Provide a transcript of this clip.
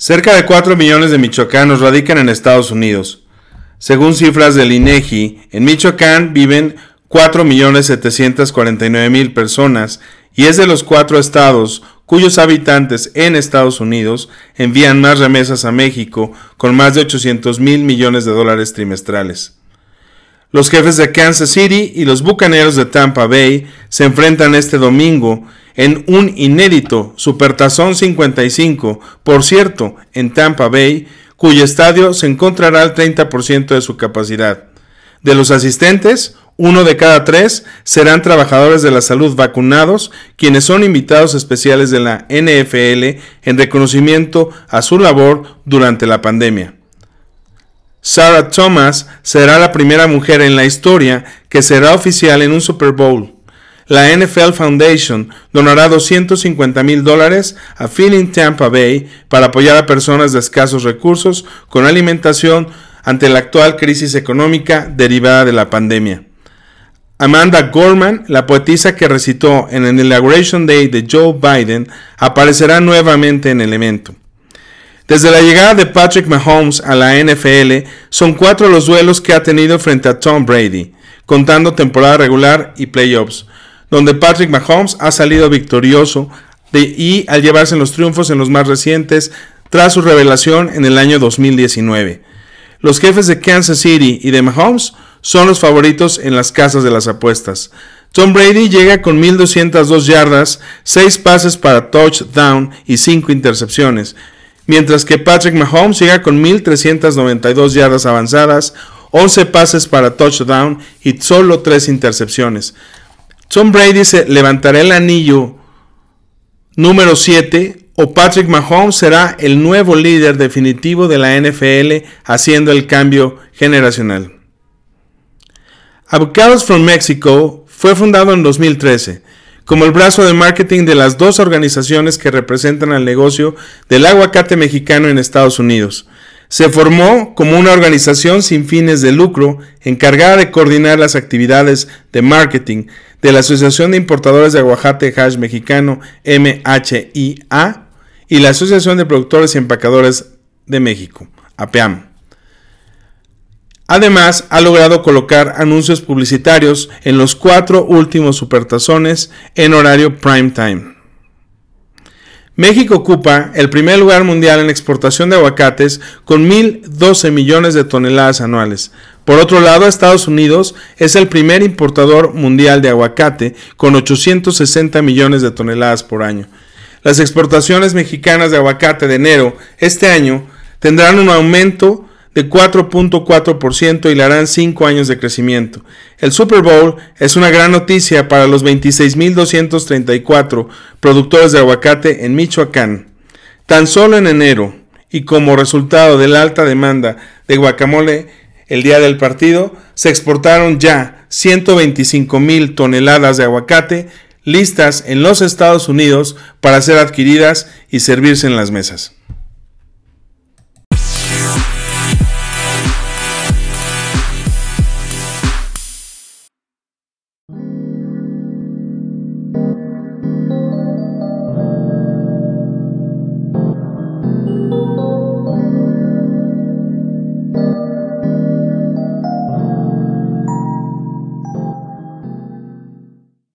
Cerca de 4 millones de michoacanos radican en Estados Unidos. Según cifras del INEGI, en Michoacán viven 4.749.000 personas y es de los cuatro estados cuyos habitantes en Estados Unidos envían más remesas a México con más de 800 mil millones de dólares trimestrales. Los jefes de Kansas City y los Bucaneros de Tampa Bay se enfrentan este domingo en un inédito Supertazón 55, por cierto, en Tampa Bay, cuyo estadio se encontrará al 30% de su capacidad. De los asistentes, uno de cada tres serán trabajadores de la salud vacunados, quienes son invitados especiales de la NFL en reconocimiento a su labor durante la pandemia. Sarah Thomas será la primera mujer en la historia que será oficial en un Super Bowl la NFL Foundation donará 250 mil dólares a Feeling Tampa Bay para apoyar a personas de escasos recursos con alimentación ante la actual crisis económica derivada de la pandemia. Amanda Gorman, la poetisa que recitó en el Inauguration Day de Joe Biden, aparecerá nuevamente en el evento. Desde la llegada de Patrick Mahomes a la NFL, son cuatro los duelos que ha tenido frente a Tom Brady, contando temporada regular y playoffs donde Patrick Mahomes ha salido victorioso y al llevarse los triunfos en los más recientes tras su revelación en el año 2019. Los jefes de Kansas City y de Mahomes son los favoritos en las casas de las apuestas. Tom Brady llega con 1.202 yardas, 6 pases para touchdown y 5 intercepciones, mientras que Patrick Mahomes llega con 1.392 yardas avanzadas, 11 pases para touchdown y solo 3 intercepciones. Tom Brady se levantará el anillo número 7 o Patrick Mahomes será el nuevo líder definitivo de la NFL haciendo el cambio generacional. Avocados from Mexico fue fundado en 2013 como el brazo de marketing de las dos organizaciones que representan al negocio del aguacate mexicano en Estados Unidos. Se formó como una organización sin fines de lucro encargada de coordinar las actividades de marketing de la Asociación de Importadores de Aguacate Hash Mexicano MHIA y la Asociación de Productores y Empacadores de México, APEAM. Además, ha logrado colocar anuncios publicitarios en los cuatro últimos supertazones en horario prime time. México ocupa el primer lugar mundial en exportación de aguacates con 1.012 millones de toneladas anuales. Por otro lado, Estados Unidos es el primer importador mundial de aguacate con 860 millones de toneladas por año. Las exportaciones mexicanas de aguacate de enero este año tendrán un aumento de 4.4% y le harán 5 años de crecimiento. El Super Bowl es una gran noticia para los 26.234 productores de aguacate en Michoacán. Tan solo en enero, y como resultado de la alta demanda de guacamole el día del partido, se exportaron ya 125 mil toneladas de aguacate listas en los Estados Unidos para ser adquiridas y servirse en las mesas.